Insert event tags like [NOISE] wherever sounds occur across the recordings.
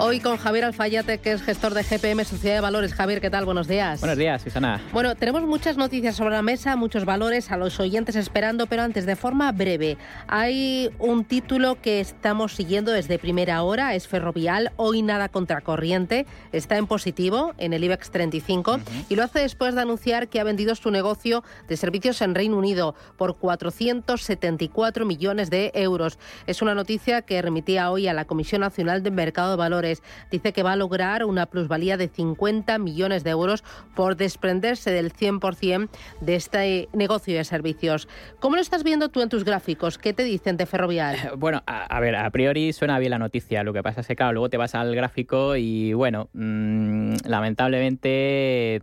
Hoy con Javier Alfayate, que es gestor de GPM Sociedad de Valores. Javier, ¿qué tal? Buenos días. Buenos días, Susana. Bueno, tenemos muchas noticias sobre la mesa, muchos valores, a los oyentes esperando, pero antes, de forma breve, hay un título que estamos siguiendo desde primera hora, es Ferrovial, hoy nada contracorriente, está en positivo en el IBEX 35 y lo hace después de anunciar que ha vendido su negocio de servicios en Reino Unido por 474 millones de euros. Es una noticia que remitía hoy a la Comisión Nacional de Mercado de Valores Dice que va a lograr una plusvalía de 50 millones de euros por desprenderse del 100% de este negocio de servicios. ¿Cómo lo estás viendo tú en tus gráficos? ¿Qué te dicen de Ferrovial? [LAUGHS] Bueno, a, ver, a priori suena bien la noticia. Lo que pasa es que, claro, luego te vas al gráfico y, bueno, mm, lamentablemente,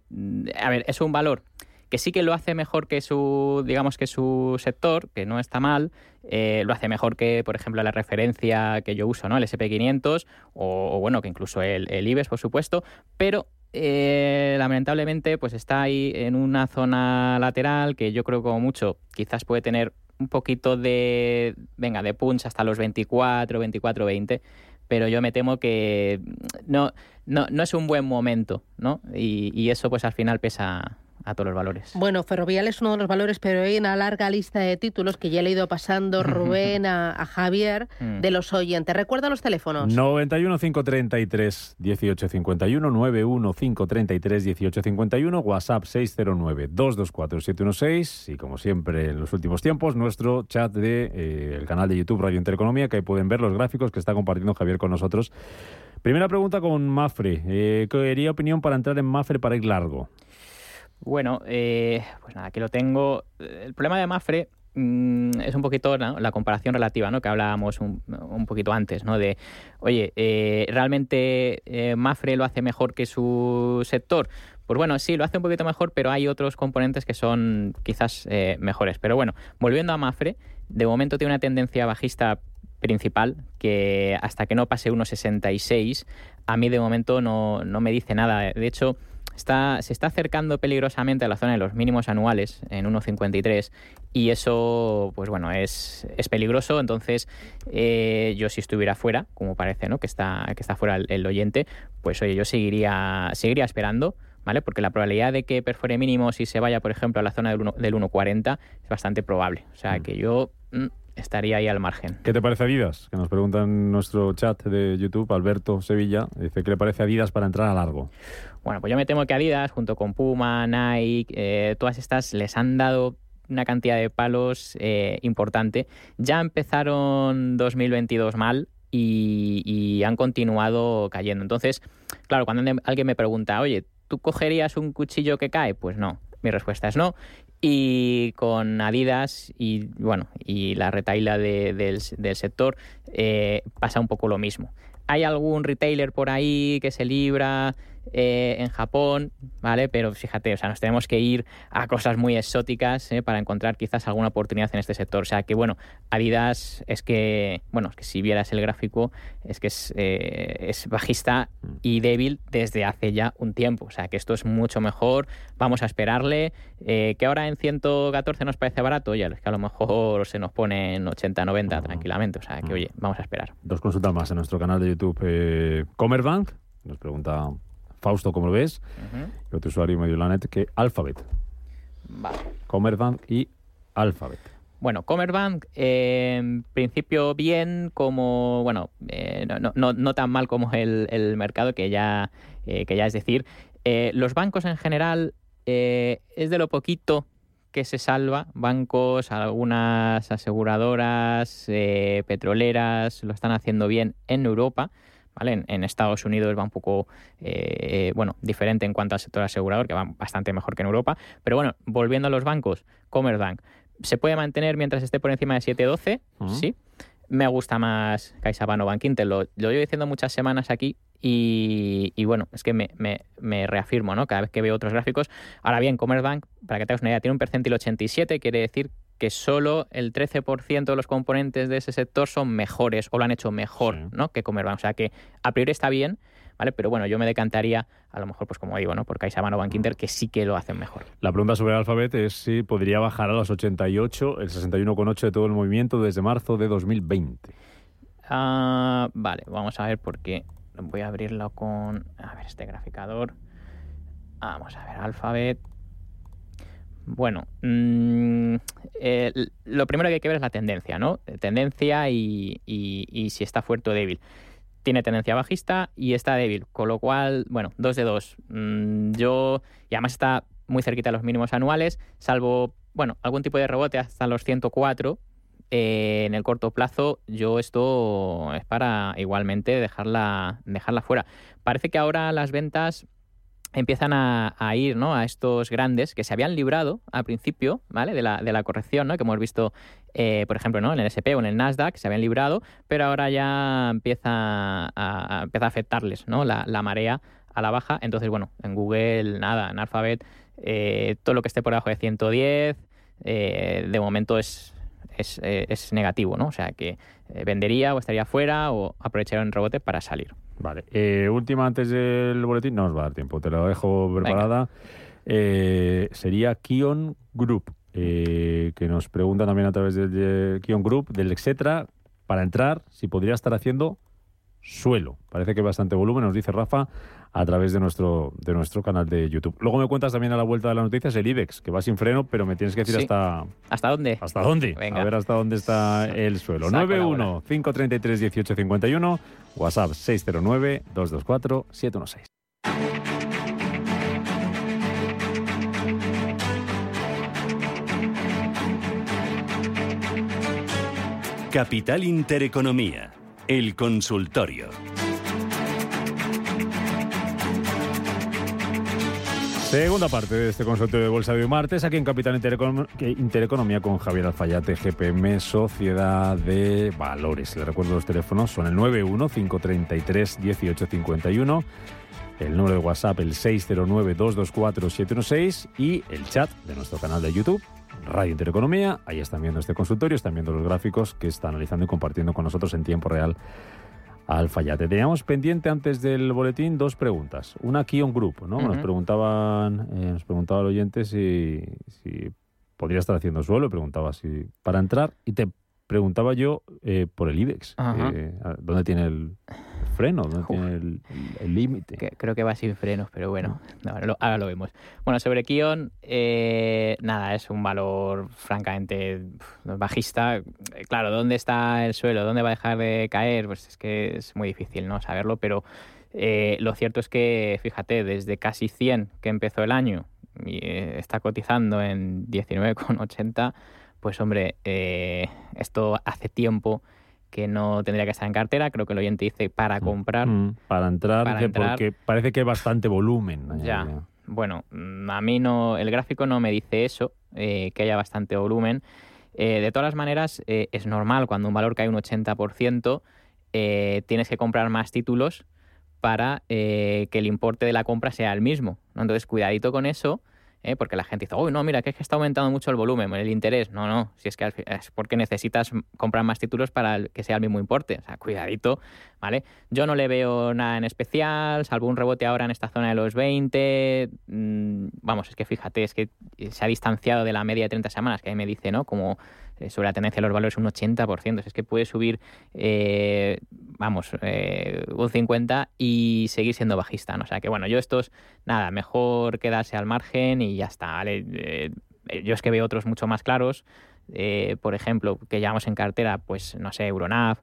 a ver, es un valor que sí que lo hace mejor que su, digamos que su sector, que no está mal, eh, lo hace mejor que, por ejemplo, la referencia que yo uso, ¿no? El SP500 o, bueno, que incluso el, el, IBEX, por supuesto, pero eh, lamentablemente pues está ahí en una zona lateral que yo creo como mucho quizás puede tener un poquito de, venga, de punch hasta los 24, 24, 20 pero yo me temo que no, no, no es un buen momento, ¿no? Y, y, eso pues al final pesa, a todos los valores. Bueno, Ferrovial es uno de los valores, pero hay una larga lista de títulos que ya le he ido pasando [LAUGHS] Rubén a, Javier mm. de los oyentes. Recuerda los teléfonos. 91 533 1851, 91 533 1851, WhatsApp 609 224 716 y como siempre en los últimos tiempos nuestro chat de eh, el canal de YouTube Radio Intereconomía que ahí pueden ver los gráficos que está compartiendo Javier con nosotros. Primera pregunta con Mafre. Eh, ¿Quería opinión para entrar en Mafre para ir largo? Bueno, eh, pues nada, aquí lo tengo. El problema de Mafre mm, es un poquito la comparación relativa, ¿no? Que hablábamos un, poquito antes, ¿no? De, oye, eh, ¿realmente eh, Mafre lo hace mejor que su sector? Pues bueno, sí, lo hace un poquito mejor, pero hay otros componentes que son quizás mejores. Pero bueno, volviendo a Mafre, de momento tiene una tendencia bajista principal que hasta que no pase 1,66, a mí de momento no, no me dice nada. De hecho, se está acercando peligrosamente a la zona de los mínimos anuales en 1,53 y eso, pues bueno, es, es peligroso. Entonces, eh, yo si estuviera fuera, como parece, ¿no? Que está, que está fuera el, oyente, pues oye, yo seguiría, seguiría esperando. ¿Vale? Porque la probabilidad de que perfore mínimos y se vaya, por ejemplo, a la zona del 1,40 es bastante probable. O sea, mm. que yo mm, estaría ahí al margen. ¿Qué te parece Adidas? Que nos preguntan en nuestro chat de YouTube, Alberto Sevilla, dice, ¿qué le parece Adidas para entrar a largo? Bueno, pues yo me temo que Adidas, junto con Puma, Nike, eh, todas estas les han dado una cantidad de palos eh, importante. Ya empezaron 2022 mal y, y, han continuado cayendo. Entonces, claro, cuando alguien me pregunta, oye, ¿tú cogerías un cuchillo que cae? Pues no. Mi respuesta es no. Y con Adidas y bueno y la retaila del, sector eh, pasa un poco lo mismo. Hay algún retailer por ahí que se libra eh, en Japón, ¿vale? Pero fíjate, o sea, nos tenemos que ir a cosas muy exóticas ¿eh? para encontrar quizás alguna oportunidad en este sector. O sea, que bueno, Adidas es que, bueno, es que si vieras el gráfico, es que es, eh, es bajista y débil desde hace ya un tiempo. O sea, que esto es mucho mejor, vamos a esperarle. que ahora en 114 nos parece barato, ya es que a lo mejor se nos pone en 80, 90 tranquilamente. O sea, que oye, vamos a esperar. Dos consultas más en nuestro canal de YouTube. Comerbank nos pregunta Fausto, como lo ves, y otro usuario medio la net que Alphabet. Vale. Comerbank y Alphabet. Bueno, Comerbank, eh, en principio bien, como, bueno, eh, no, tan mal como el, el mercado, que ya, eh, que ya es decir. los bancos en general es de lo poquito que se salva, bancos, algunas aseguradoras, eh, petroleras, lo están haciendo bien en Europa. ¿Vale? En, Estados Unidos va un poco eh, bueno, diferente en cuanto al sector asegurador, que va bastante mejor que en Europa. Pero bueno, volviendo a los bancos, Commerzbank, ¿se puede mantener mientras esté por encima de 7.12? Sí. Me gusta más CaixaBank o Bank Inter. Lo, lo llevo diciendo muchas semanas aquí y, bueno, es que me, me, reafirmo, ¿no? Cada vez que veo otros gráficos. Ahora bien, Commerzbank, para que te hagas una idea, tiene un percentil 87, quiere decir que solo el 13% de los componentes de ese sector son mejores o lo han hecho mejor, ¿no? Que Commerzbank. O sea que a priori está bien, ¿vale? Pero bueno, yo me decantaría, a lo mejor, pues como digo, ¿no? Por CaixaBank o Bank Inter, que sí que lo hacen mejor. La pregunta sobre Alphabet es si podría bajar a los 88, el 61,8 de todo el movimiento desde marzo de 2020. Ah, vale, vamos a ver por qué voy a abrirlo con, a ver, este graficador. Vamos a ver, Alphabet. Bueno, mm, lo primero que hay que ver es la tendencia, ¿no? Tendencia y, si está fuerte o débil. Tiene tendencia bajista y está débil, con lo cual, bueno, dos de dos. Mm, yo, y además está muy cerquita de los mínimos anuales, salvo, bueno, algún tipo de rebote hasta los 104, eh, en el corto plazo, yo esto es para igualmente dejarla, dejarla fuera. Parece que ahora las ventas empiezan a, ir ¿no? a estos grandes que se habían librado al principio ¿vale? de, la, de la corrección ¿no? que hemos visto, eh, por ejemplo, ¿no? en el SP o en el Nasdaq, se habían librado, pero ahora ya empieza a, empieza a afectarles ¿no? la, marea a la baja. Entonces, bueno, en Google, nada, en Alphabet, eh, todo lo que esté por debajo de 110, de momento es, eh, es, negativo, ¿no? O sea que eh, vendería o estaría fuera o aprovecharía un rebote para salir. Vale. Eh, última antes del boletín, no os va a dar tiempo, te lo dejo preparada. sería Kion Group, que nos pregunta también a través del Kion Group, del etcétera, para entrar, si podría estar haciendo suelo. Parece que hay bastante volumen, nos dice Rafa a través de nuestro, de nuestro canal de YouTube. Luego me cuentas también a la vuelta de las noticias el IBEX, que va sin freno, pero me tienes que decir hasta... ¿Hasta dónde? ¿Hasta dónde? A ver hasta dónde está el suelo. 91 533 1851 WhatsApp 609 224 716. Capital Intereconomía, el consultorio. Segunda parte de este consultorio de Bolsa de hoy martes, aquí en Capital Intereconomía con Javier Alfayate, GPM, Sociedad de Valores. Le recuerdo los teléfonos, son el 91-533-1851, el número de WhatsApp el 609-224-716 y el chat de nuestro canal de YouTube, Radio Intereconomía. Ahí están viendo este consultorio, están viendo los gráficos que está analizando y compartiendo con nosotros en tiempo real Alfayate. Teníamos pendiente antes del boletín dos preguntas. Una Kion Group, ¿no? Nos preguntaban, eh, nos preguntaba el oyente si, si podría estar haciendo suelo, preguntaba si para entrar y te preguntaba yo eh, por el IBEX. Eh, ¿Dónde tiene el freno? ¿Dónde tiene el límite? Creo que va sin frenos, pero bueno, [LAUGHS] ahora lo vemos. Bueno, sobre Kion, eh, nada, es un valor francamente bajista. Claro, ¿dónde está el suelo? ¿Dónde va a dejar de caer? Pues es que es muy difícil no saberlo, pero lo cierto es que, fíjate, desde casi 100 que empezó el año y está cotizando en 19,80 pues hombre, eh, esto hace tiempo que no tendría que estar en cartera, creo que el oyente dice para mm, comprar. Mm, para, entrar, porque parece que hay bastante volumen. Ya, bueno, mm, a mí no, el gráfico no me dice eso, eh, que haya bastante volumen. Eh, de todas las maneras, es normal cuando un valor cae un 80%, tienes que comprar más títulos para que el importe de la compra sea el mismo. Entonces, cuidadito con eso ¿eh? porque la gente dice, uy, no, mira, que es que está aumentando mucho el volumen, el interés. No, no, si es que es porque necesitas comprar más títulos para que sea el mismo importe. O sea, cuidadito, ¿vale? Yo no le veo nada en especial, salvo un rebote ahora en esta zona de los 20. Mm, vamos, es que fíjate, es que se ha distanciado de la media de 30 semanas, que ahí me dice, ¿no? Como sobre la tendencia de los valores un 80%. Es que puede subir, eh, vamos, eh, un 50% y seguir siendo bajista. ¿no? O sea que bueno, yo estos, nada, mejor quedarse al margen y ya está. yo es que veo otros mucho más claros. por ejemplo, que llevamos en cartera, pues no sé, Euronav,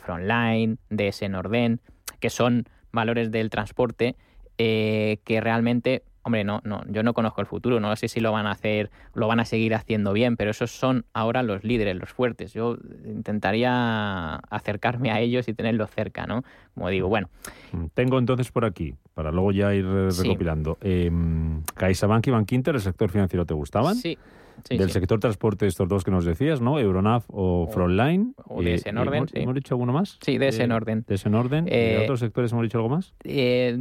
Frontline, DS Norden, que son valores del transporte que realmente Hombre, no, no, yo no conozco el futuro, no sé si lo van a hacer, lo van a seguir haciendo bien, pero esos son ahora los líderes, los fuertes. Yo intentaría acercarme a ellos y tenerlos cerca, ¿no? Como digo, bueno. Mm, tengo entonces por aquí, para luego ya ir recopilando, eh, CaixaBank y Bankinter, ¿el sector financiero te gustaban? Sí, del sector transporte, estos dos que nos decías, ¿no? Euronav o, Frontline. O de ese en orden. ¿Hemos, dicho alguno más? Sí, de ese en orden. De ese en orden. ¿De otros sectores hemos dicho algo más? Eh,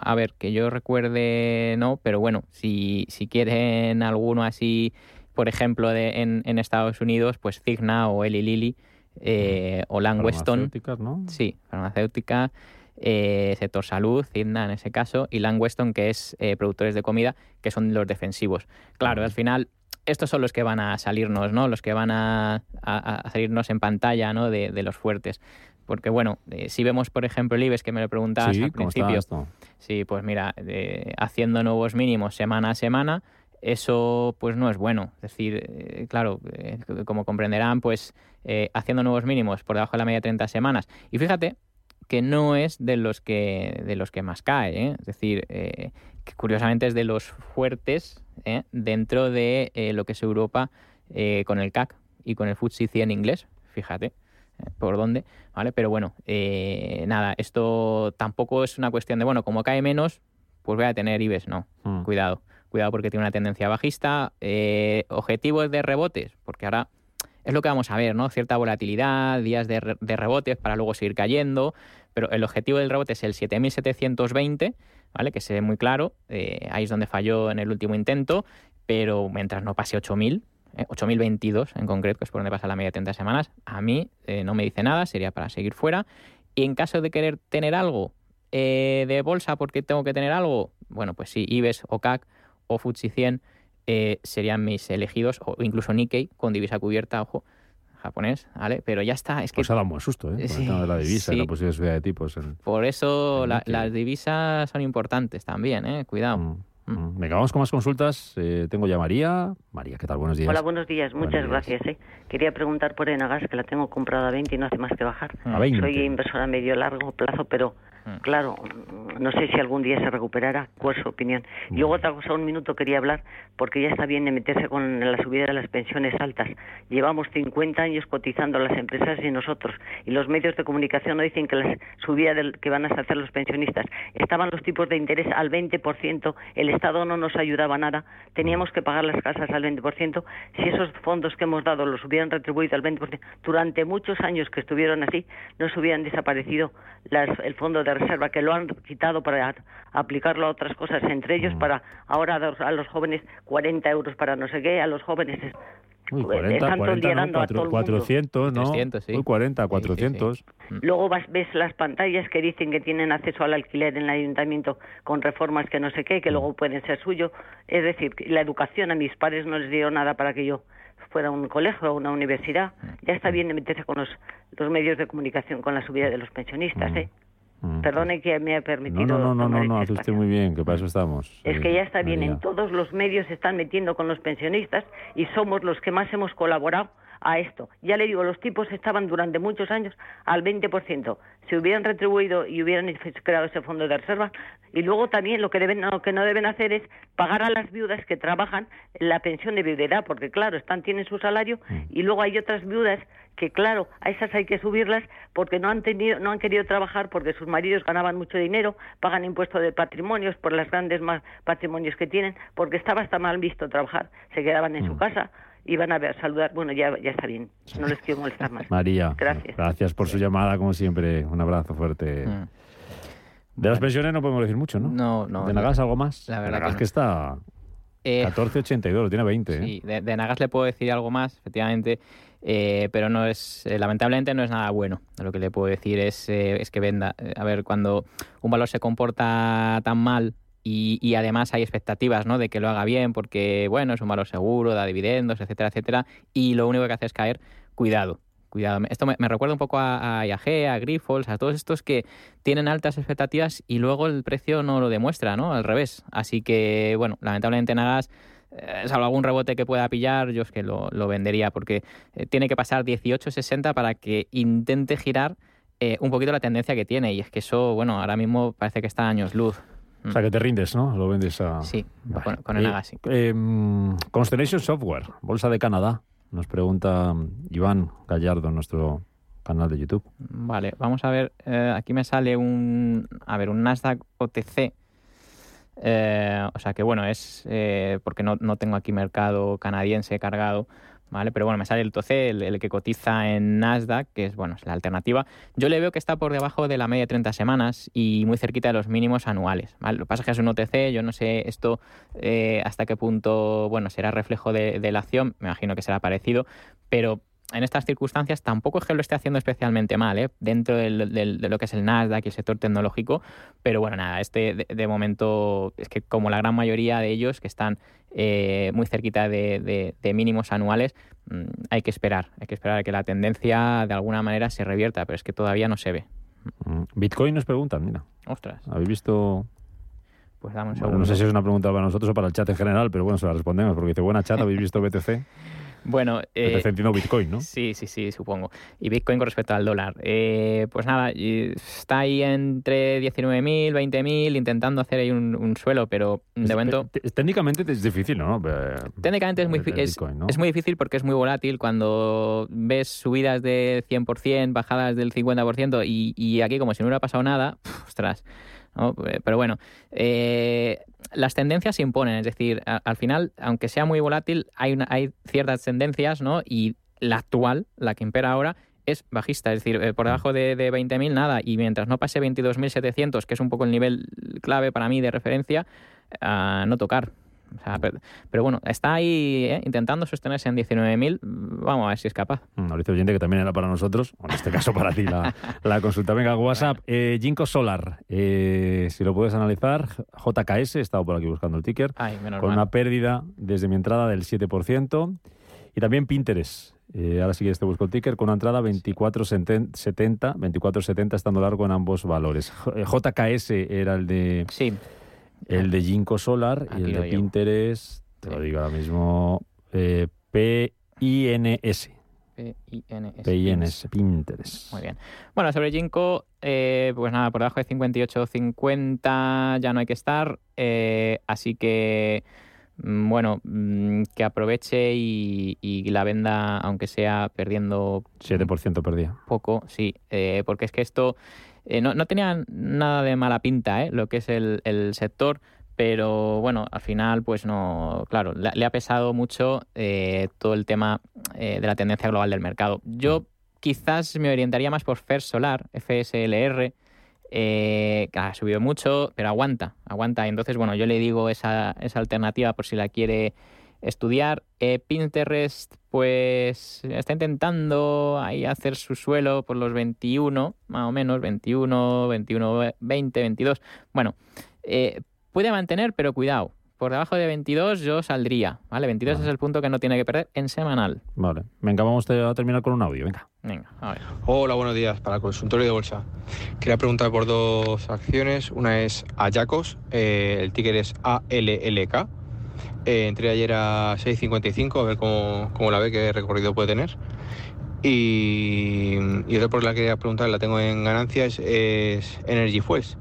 a ver, que yo recuerde, no, pero bueno, si, si quieren alguno así, por ejemplo, de, en, en Estados Unidos, pues Cigna o Eli Lilly eh, o Langweston. Farmacéuticas, ¿no? Sí, farmacéutica. Eh, sector salud, Cigna en ese caso, y Langweston, que es productores de comida, que son los defensivos. Claro, al final estos son los que van a salirnos, ¿no? Los que van a, salirnos en pantalla, ¿no? De, los fuertes. Porque, bueno, eh, si vemos, por ejemplo, el IBEX, que me lo preguntabas al principio. Sí, pues mira, haciendo nuevos mínimos semana a semana, eso pues no es bueno. Es decir, eh, claro, eh, como comprenderán, pues haciendo nuevos mínimos por debajo de la media de 30 semanas. Y fíjate que no es de los que, de los que más cae. Es decir, que curiosamente es de los fuertes ¿eh? dentro de eh, lo que es Europa eh, con el CAC y con el FTSE 100 inglés, fíjate por dónde, ¿vale? Pero bueno, nada, esto tampoco es una cuestión de, bueno, como cae menos, pues voy a tener IBEX, no, mm. cuidado, cuidado porque tiene una tendencia bajista, objetivos de rebotes, porque ahora es lo que vamos a ver, ¿no? Cierta volatilidad, días de, rebotes para luego seguir cayendo, pero el objetivo del rebote es el 7720, ¿vale? Que se ve muy claro, eh, ahí es donde falló en el último intento, pero mientras no pase 8000, 8022 eh, en concreto, que es por donde pasa la media de 30 semanas, a mí eh, no me dice nada, sería para seguir fuera. Y en caso de querer tener algo de bolsa porque tengo que tener algo, bueno, pues sí, IBEX o CAC o FTSE 100 eh, serían mis elegidos, o incluso Nikkei con divisa cubierta, ojo, japonés, ¿vale? Pero ya está. Es que... Pues ha dado un buen susto, ¿eh? Con el de la divisa y la posible subida de tipos. Por eso las divisas son importantes también, ¿eh? Cuidado. Mm, mm. Mm. Venga, vamos con más consultas. Eh, tengo ya a María. María, ¿qué tal? Buenos días. Hola, buenos días. Muchas gracias. ¿eh? Quería preguntar por Enagas, que la tengo comprada a 20 y no hace más que bajar. A 20. Soy inversora a medio largo plazo, pero. Claro, no sé si algún día se recuperará. ¿Cuál es su opinión? Y luego otra cosa, un minuto quería hablar, porque ya está bien de meterse con la subida de las pensiones altas. Llevamos 50 años cotizando las empresas y nosotros. Y los medios de comunicación no dicen que la subida del, que van a hacer los pensionistas. Estaban los tipos de interés al 20%, el Estado no nos ayudaba nada, teníamos que pagar las casas al 20%. Si esos fondos que hemos dado los hubieran retribuido al 20%, durante muchos años que estuvieron así, no se hubieran desaparecido las, el fondo de reserva, que lo han quitado para aplicarlo a otras cosas, entre ellos mm. para ahora a los jóvenes 40 euros para no sé qué, a los jóvenes Uy, 40, 40 no, 4, 400, ¿no? 300, sí. Uy, 40, 400. Sí, sí, mm. Luego vas, ves las pantallas que dicen que tienen acceso al alquiler en el ayuntamiento con reformas que no sé qué, que mm. luego pueden ser suyo. Es decir, la educación a mis padres no les dio nada para que yo fuera a un colegio o una universidad. Ya está bien de meterse con los, los medios de comunicación con la subida de los pensionistas, ¿eh? Mm. Perdone que me ha permitido. No, no, no, no, no, hace usted muy bien, que para eso estamos. Es que ya está bien, en todos los medios se están metiendo con los pensionistas y somos los que más hemos colaborado a esto. Ya le digo, los tipos estaban durante muchos años al 20%. Si hubieran retribuido y hubieran creado ese fondo de reserva, y luego también lo que, deben, lo que no deben hacer es pagar a las viudas que trabajan la pensión de viudedad, porque claro, están tienen su salario, mm. y luego hay otras viudas que claro, a esas hay que subirlas porque no han tenido, no han querido trabajar porque sus maridos ganaban mucho dinero, pagan impuestos de patrimonios por las grandes más patrimonios que tienen, porque estaba hasta mal visto trabajar, se quedaban en su mm. casa iban a ver, saludar. Bueno, ya, ya está bien, no les quiero molestar más. [LAUGHS] María, gracias. Gracias por su llamada, como siempre. Un abrazo fuerte. Mm. De las pensiones no podemos decir mucho, ¿no? No, no. ¿De Nagas algo más? La verdad que, que está... 14.82, tiene 20. ¿eh? Sí, de, Nagas le puedo decir algo más, efectivamente. Eh, pero no es, eh, lamentablemente no es nada bueno. Lo que le puedo decir es, eh, es que venda. A ver, cuando un valor se comporta tan mal y, y, además hay expectativas ¿no? de que lo haga bien porque, bueno, es un valor seguro, da dividendos, etcétera, etcétera, y lo único que hace es caer, cuidado. Cuidado. Esto me, recuerda un poco a, a IAG, a Grifols, a todos estos que tienen altas expectativas y luego el precio no lo demuestra, ¿no? Al revés. Así que, bueno, lamentablemente Nagas eh, salvo algún rebote que pueda pillar, yo es que lo, vendería porque eh, tiene que pasar 18.60 para que intente girar eh, un poquito la tendencia que tiene y es que eso, bueno, ahora mismo parece que está a años luz. O sea, que te rindes, ¿no? Lo vendes a... Sí, con, el eh, Agassi. Em, Constellation Software, Bolsa de Canadá. Nos pregunta Iván Gallardo en nuestro canal de YouTube. Vale, vamos a ver. Eh, aquí me sale un, a ver, un Nasdaq OTC. Eh, o sea que bueno, es eh, porque no, no, tengo aquí mercado canadiense cargado. ¿Vale? Pero bueno, me sale el TOC, el, que cotiza en Nasdaq, que es, bueno, es la alternativa. Yo le veo que está por debajo de la media de 30 semanas y muy cerquita de los mínimos anuales, Lo que pasa es que es un OTC, yo no sé esto eh, hasta qué punto, bueno, será reflejo de, de la acción, me imagino que será parecido, pero en estas circunstancias tampoco es que lo esté haciendo especialmente mal, ¿eh? dentro de lo que es el Nasdaq y el sector tecnológico, pero bueno, nada, este de, momento es que como la gran mayoría de ellos que están eh, muy cerquita de, mínimos anuales, mm, hay que esperar, hay que esperar a que la tendencia de alguna manera se revierta, pero es que todavía no se ve. Mm, Bitcoin nos preguntan, mira. Ostras. ¿Habéis visto pues dame un segundo. no sé si es una pregunta para nosotros o para el chat en general, pero bueno, se la respondemos porque dice, buena chat, ¿habéis visto BTC? [LAUGHS] Bueno, eh, Bitcoin, ¿no? Sí, sí, sí, supongo. Y Bitcoin con respecto al dólar. Eh, pues nada, está ahí entre 19.000, 20.000, intentando hacer ahí un, suelo, pero de momento... Técnicamente es difícil, ¿no? Técnicamente es muy, es, es muy difícil porque es muy volátil cuando ves subidas del 100%, bajadas del 50% y, y aquí como si no hubiera pasado nada, ostras. Eh, pero bueno, eh, las tendencias se imponen, es decir, al final, aunque sea muy volátil, hay, hay ciertas tendencias, ¿no? Y la actual, la que impera ahora, es bajista, es decir, eh, por debajo de, de 20.000 nada, y mientras no pase 22.700, que es un poco el nivel clave para mí de referencia, a no tocar pero, bueno, está ahí ¿eh? intentando sostenerse en 19.000. Vamos a ver si es capaz. Mm, Mauricio Oyente, que también era para nosotros, en este caso para ti la, [LAUGHS] la consulta. Venga, WhatsApp. Eh, Jinko Solar, eh, si lo puedes analizar, JKS, he estado por aquí buscando el ticker, con una pérdida desde mi entrada del 7%. Y también Pinterest. ahora sí que te busco el ticker con una entrada 24.70, 24.70 estando largo en ambos valores. JKS era el de sí. El de Ginkgo Solar y el de Pinterest, te lo digo ahora mismo, eh, P-I-N-S. P-I-N-S. P-I-N-S, Pinterest. Muy bien. Bueno, sobre Ginkgo, eh, pues nada, por debajo de 58.50 ya no hay que estar, eh, así que mm, bueno, mm, que aproveche y, la venda, aunque sea perdiendo... 7% perdía. Poco, sí, porque es que esto eh, no, no, tenía nada de mala pinta ¿eh? lo que es el, sector, pero bueno, al final, pues no, claro, le, ha pesado mucho eh, todo el tema de la tendencia global del mercado. Yo quizás me orientaría más por First Solar, FSLR, que ha subido mucho, pero aguanta, aguanta. Entonces, bueno, yo le digo esa, esa alternativa por si la quiere estudiar. Eh, Pinterest, pues está intentando ahí hacer su suelo por los 21, más o menos, 21, 21, 20, 22. Bueno, eh, puede mantener, pero cuidado. Por debajo de 22 yo saldría, ¿vale? 22 es el punto que no tiene que perder en semanal. Vale. Venga, vamos a terminar con un audio, venga. Venga, a ver. Hola, buenos días. Para el consultorio de bolsa. Quería preguntar por dos acciones. Una es Ayacos, eh, el ticker es ALLK eh, entré ayer a 6.55 a ver cómo, la ve, qué recorrido puede tener. Y, y otra por la que quería preguntar, la tengo en ganancias, es Energy Fuels.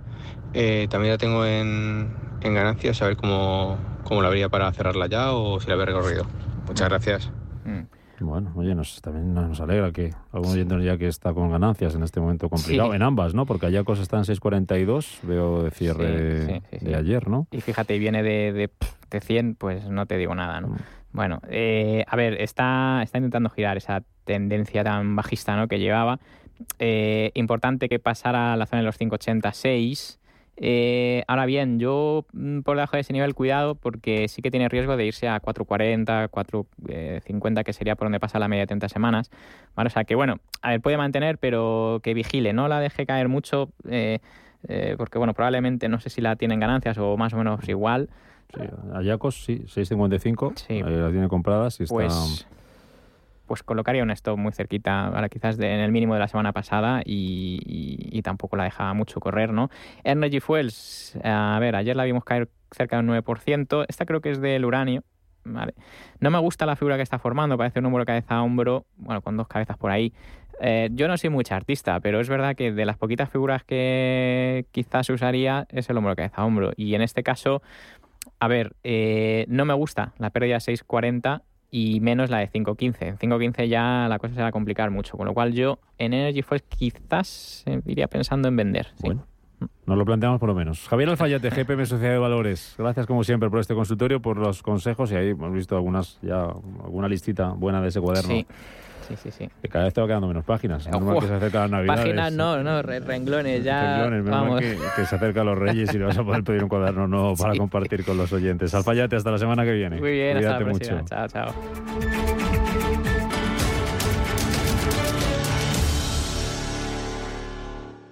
Eh, también la tengo en, en ganancias, a ver cómo, cómo la habría para cerrarla ya o si la ve recorrido. Muchas gracias. Bueno, oye, nos, también nos alegra que algún oyente ya que está con ganancias en este momento complicado, en ambas, ¿no? Porque Ayacos está en 6.42, veo de cierre de ayer, ¿no? Y fíjate, viene de, de, 100, pues no te digo nada, ¿no? Mm. Bueno, eh, a ver, está, está intentando girar esa tendencia tan bajista ¿no? que llevaba. Eh, importante que pasara a la zona de los 586 eh, ahora bien, yo mm, por debajo de ese nivel, cuidado, porque sí que tiene riesgo de irse a 4.40, 4.50, que sería por donde pasa la media de 30 semanas. o sea que, bueno, a ver, puede mantener, pero que vigile, no la deje caer mucho, eh, porque, bueno, probablemente no sé si la tienen ganancias o más o menos igual. Sí, Ayacos, sí, 6.55, sí. la tiene comprada, si está... Pues, pues colocaría un stop muy cerquita, quizás en el mínimo de la semana pasada y, tampoco la dejaba mucho correr, ¿no? Energy Fuels, a ver, ayer la vimos caer cerca del 9%, esta creo que es del uranio, ¿vale? No me gusta la figura que está formando, parece un hombro cabeza a hombro, bueno, con dos cabezas por ahí. Eh, yo no soy muy artista, pero es verdad que de las poquitas figuras que quizás usaría es el hombro cabeza hombro. Y en este caso, a ver, eh, no me gusta la pérdida 6.40 y menos la de 5.15. En 5.15 ya la cosa se va a complicar mucho, con lo cual yo en Energy First quizás eh, iría pensando en vender. Bueno. Nos lo planteamos por lo menos. Javier Alfayate, [LAUGHS] GPM Sociedad de Valores. Gracias como siempre por este consultorio, por los consejos y ahí hemos visto algunas ya alguna listita buena de ese cuaderno. Sí. Sí, sí, sí. Que cada vez te va quedando menos páginas. [LAUGHS] Normal que se acerca la Navidad. Páginas no, no, renglones ya. Renglones, vamos. Que, que, se acerca a los Reyes y le vas a poder pedir un cuaderno nuevo [LAUGHS] para compartir con los oyentes. Alfayate, hasta la semana que viene. Muy bien, Cuídate hasta la mucho. Chao, chao.